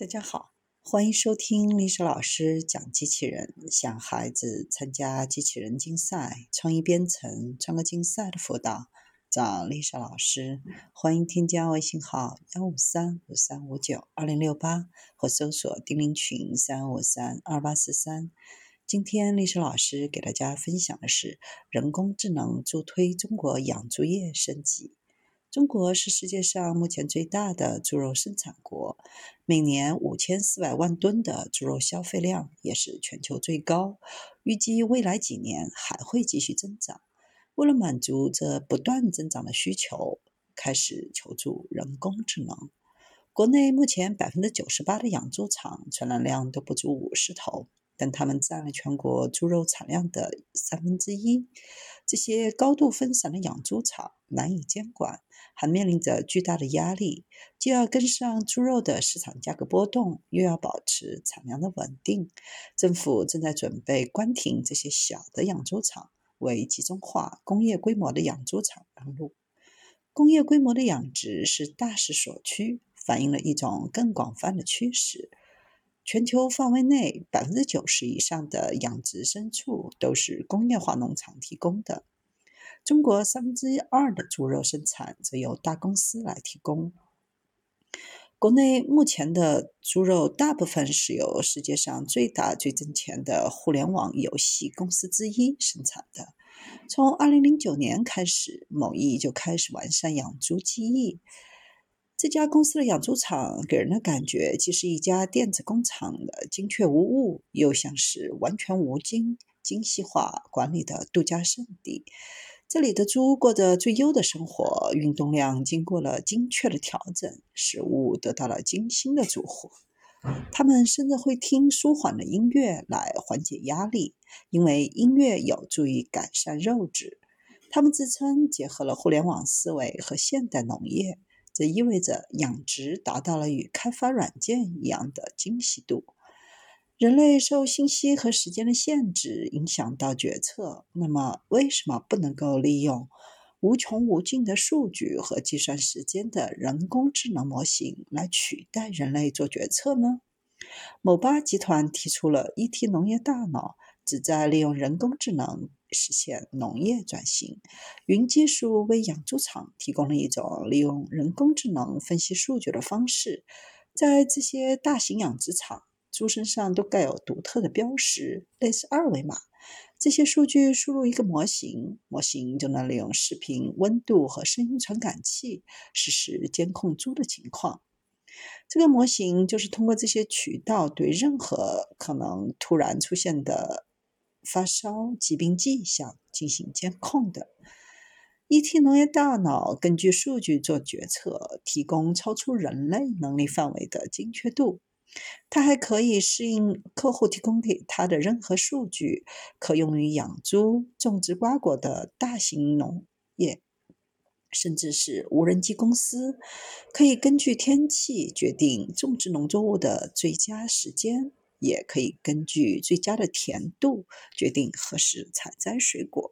大家好，欢迎收听历史老师讲机器人，想孩子参加机器人竞赛、创意编程、创客竞赛的辅导，找历史老师。欢迎添加微信号幺五三五三五九二零六八，或搜索钉钉群三五三二八四三。今天历史老师给大家分享的是人工智能助推中国养猪业升级。中国是世界上目前最大的猪肉生产国，每年五千四百万吨的猪肉消费量也是全球最高，预计未来几年还会继续增长。为了满足这不断增长的需求，开始求助人工智能。国内目前百分之九十八的养猪场存栏量都不足五十头。但它们占了全国猪肉产量的三分之一。这些高度分散的养猪场难以监管，还面临着巨大的压力，既要跟上猪肉的市场价格波动，又要保持产量的稳定。政府正在准备关停这些小的养猪场，为集中化工业规模的养猪场让路。工业规模的养殖是大势所趋，反映了一种更广泛的趋势。全球范围内，百分之九十以上的养殖牲畜都是工业化农场提供的。中国三分之二的猪肉生产则由大公司来提供。国内目前的猪肉大部分是由世界上最大、最挣钱的互联网游戏公司之一生产的。从二零零九年开始，某易就开始完善养猪技艺。这家公司的养猪场给人的感觉既是一家电子工厂的精确无误，又像是完全无精、精细化管理的度假胜地。这里的猪过着最优的生活，运动量经过了精确的调整，食物得到了精心的煮活。他们甚至会听舒缓的音乐来缓解压力，因为音乐有助于改善肉质。他们自称结合了互联网思维和现代农业。这意味着养殖达到了与开发软件一样的精细度。人类受信息和时间的限制影响到决策，那么为什么不能够利用无穷无尽的数据和计算时间的人工智能模型来取代人类做决策呢？某巴集团提出了 ET 农业大脑，旨在利用人工智能。实现农业转型，云技术为养猪场提供了一种利用人工智能分析数据的方式。在这些大型养殖场，猪身上都盖有独特的标识，类似二维码。这些数据输入一个模型，模型就能利用视频、温度和声音传感器实时监控猪的情况。这个模型就是通过这些渠道对任何可能突然出现的。发烧、疾病迹象进行监控的 ET 农业大脑根据数据做决策，提供超出人类能力范围的精确度。它还可以适应客户提供给它的任何数据，可用于养猪、种植瓜果的大型农业，甚至是无人机公司，可以根据天气决定种植农作物的最佳时间。也可以根据最佳的甜度决定何时采摘水果。